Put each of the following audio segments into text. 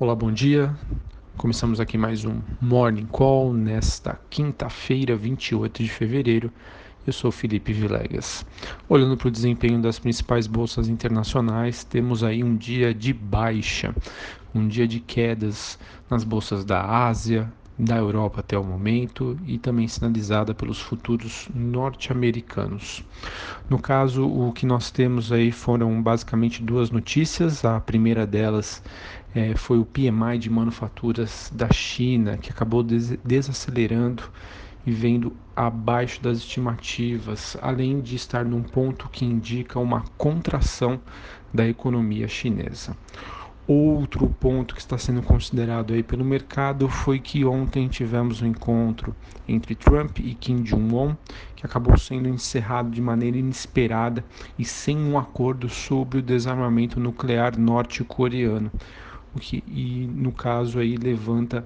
Olá, bom dia. Começamos aqui mais um Morning Call nesta quinta-feira, 28 de fevereiro. Eu sou Felipe Vilegas. Olhando para o desempenho das principais bolsas internacionais, temos aí um dia de baixa, um dia de quedas nas bolsas da Ásia, da Europa até o momento e também sinalizada pelos futuros norte-americanos. No caso, o que nós temos aí foram basicamente duas notícias. A primeira delas é, foi o PMI de manufaturas da China, que acabou des desacelerando e vendo abaixo das estimativas, além de estar num ponto que indica uma contração da economia chinesa. Outro ponto que está sendo considerado aí pelo mercado foi que ontem tivemos um encontro entre Trump e Kim Jong-un, que acabou sendo encerrado de maneira inesperada e sem um acordo sobre o desarmamento nuclear norte-coreano, o que e no caso aí levanta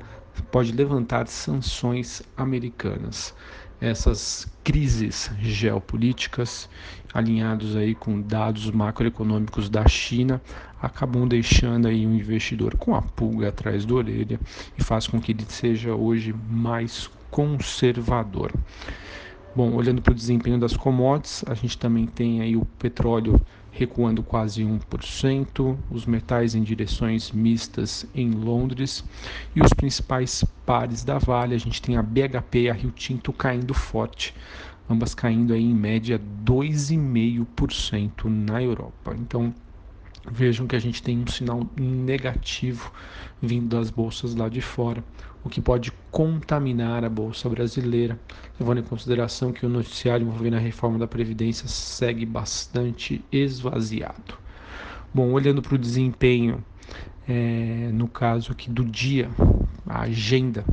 pode levantar sanções americanas essas crises geopolíticas alinhados aí com dados macroeconômicos da China acabam deixando aí um investidor com a pulga atrás da orelha e faz com que ele seja hoje mais conservador. Bom, olhando para o desempenho das commodities, a gente também tem aí o petróleo recuando quase 1%, os metais em direções mistas em Londres e os principais pares da Vale, a gente tem a BHP e a Rio Tinto caindo forte, ambas caindo aí em média 2,5% na Europa. Então, vejam que a gente tem um sinal negativo vindo das bolsas lá de fora, o que pode contaminar a bolsa brasileira, levando em consideração que o noticiário envolvendo a reforma da Previdência segue bastante esvaziado. Bom, olhando para o desempenho, é, no caso aqui do dia, a agenda,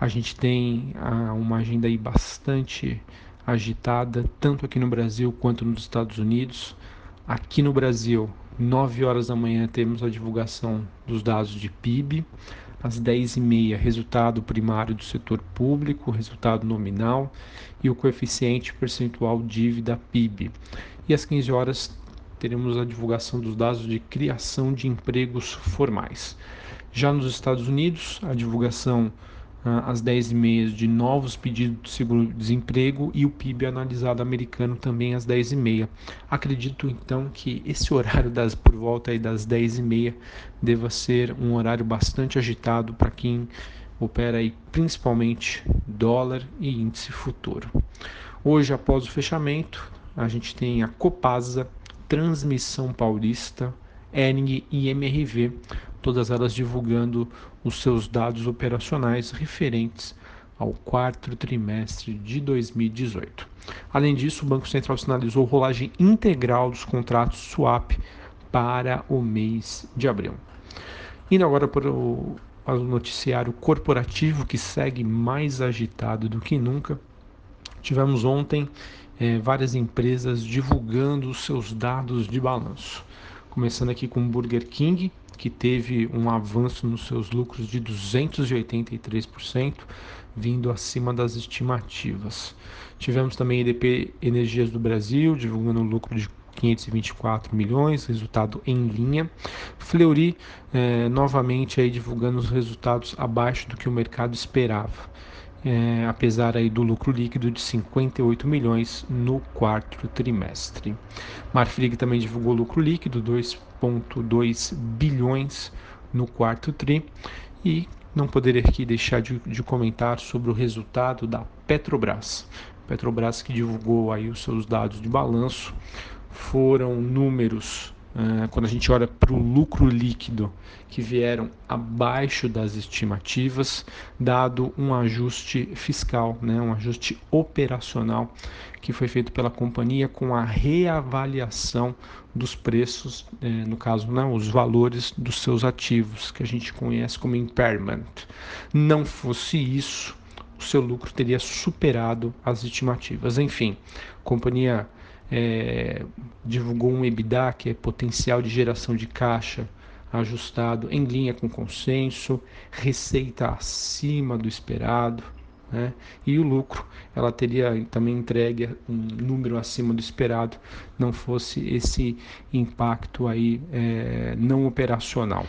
a gente tem a, uma agenda aí bastante agitada, tanto aqui no Brasil quanto nos Estados Unidos. Aqui no Brasil, 9 horas da manhã temos a divulgação dos dados de PIB. Às 10h30, resultado primário do setor público, resultado nominal e o coeficiente percentual dívida PIB. E às 15 horas teremos a divulgação dos dados de criação de empregos formais. Já nos Estados Unidos, a divulgação às 10h30 de novos pedidos de seguro-desemprego e o PIB analisado americano também às 10h30. Acredito então que esse horário das por volta aí das 10h30 deva ser um horário bastante agitado para quem opera aí principalmente dólar e índice futuro. Hoje, após o fechamento, a gente tem a Copasa, Transmissão Paulista, Ering e MRV, todas elas divulgando os seus dados operacionais referentes ao quarto trimestre de 2018. Além disso, o Banco Central sinalizou rolagem integral dos contratos swap para o mês de abril. Indo agora para o, para o noticiário corporativo que segue mais agitado do que nunca, tivemos ontem eh, várias empresas divulgando os seus dados de balanço. Começando aqui com o Burger King, que teve um avanço nos seus lucros de 283%, vindo acima das estimativas. Tivemos também EDP Energias do Brasil, divulgando um lucro de 524 milhões, resultado em linha. Fleury eh, novamente aí divulgando os resultados abaixo do que o mercado esperava é, apesar aí do lucro líquido de 58 milhões no quarto trimestre. Marfrig também divulgou lucro líquido 2,2 bilhões no quarto tri e não poderia aqui deixar de, de, comentar sobre o resultado da Petrobras. Petrobras que divulgou aí os seus dados de balanço foram números quando a gente olha para o lucro líquido que vieram abaixo das estimativas, dado um ajuste fiscal, né, um ajuste operacional que foi feito pela companhia com a reavaliação dos preços, eh, no caso, né, os valores dos seus ativos, que a gente conhece como impairment. Não fosse isso, o seu lucro teria superado as estimativas. Enfim, a companhia é, divulgou um EBITDA, que é potencial de geração de caixa ajustado em linha com consenso, receita acima do esperado, né? e o lucro ela teria também entregue um número acima do esperado, não fosse esse impacto aí é, não operacional.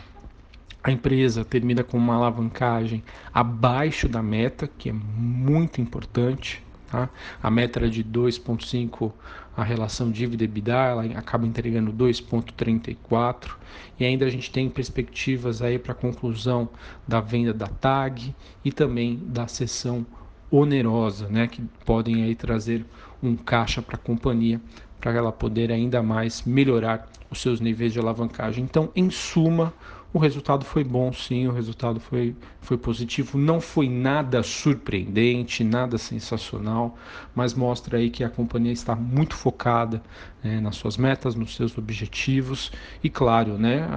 a empresa termina com uma alavancagem abaixo da meta, que é muito importante. Tá? A meta era de 2,5 a relação dívida EBITDA, ela acaba entregando 2,34 e ainda a gente tem perspectivas aí para a conclusão da venda da TAG e também da sessão onerosa, né, que podem aí trazer um caixa para a companhia para ela poder ainda mais melhorar os seus níveis de alavancagem. Então, em suma, o resultado foi bom, sim, o resultado foi, foi positivo. Não foi nada surpreendente, nada sensacional, mas mostra aí que a companhia está muito focada né, nas suas metas, nos seus objetivos. E claro, né,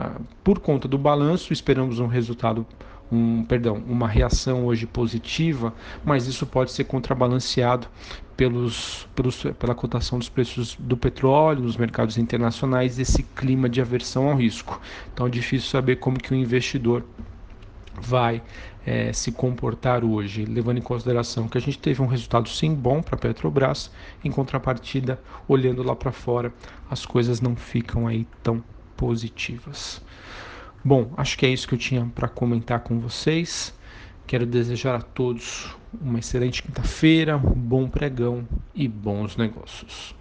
por conta do balanço, esperamos um resultado um, perdão, uma reação hoje positiva, mas isso pode ser contrabalanceado pelos, pelos, pela cotação dos preços do petróleo nos mercados internacionais, esse clima de aversão ao risco. Então é difícil saber como que o investidor vai é, se comportar hoje, levando em consideração que a gente teve um resultado sim bom para a Petrobras, em contrapartida, olhando lá para fora, as coisas não ficam aí tão positivas. Bom, acho que é isso que eu tinha para comentar com vocês. Quero desejar a todos uma excelente quinta-feira, um bom pregão e bons negócios.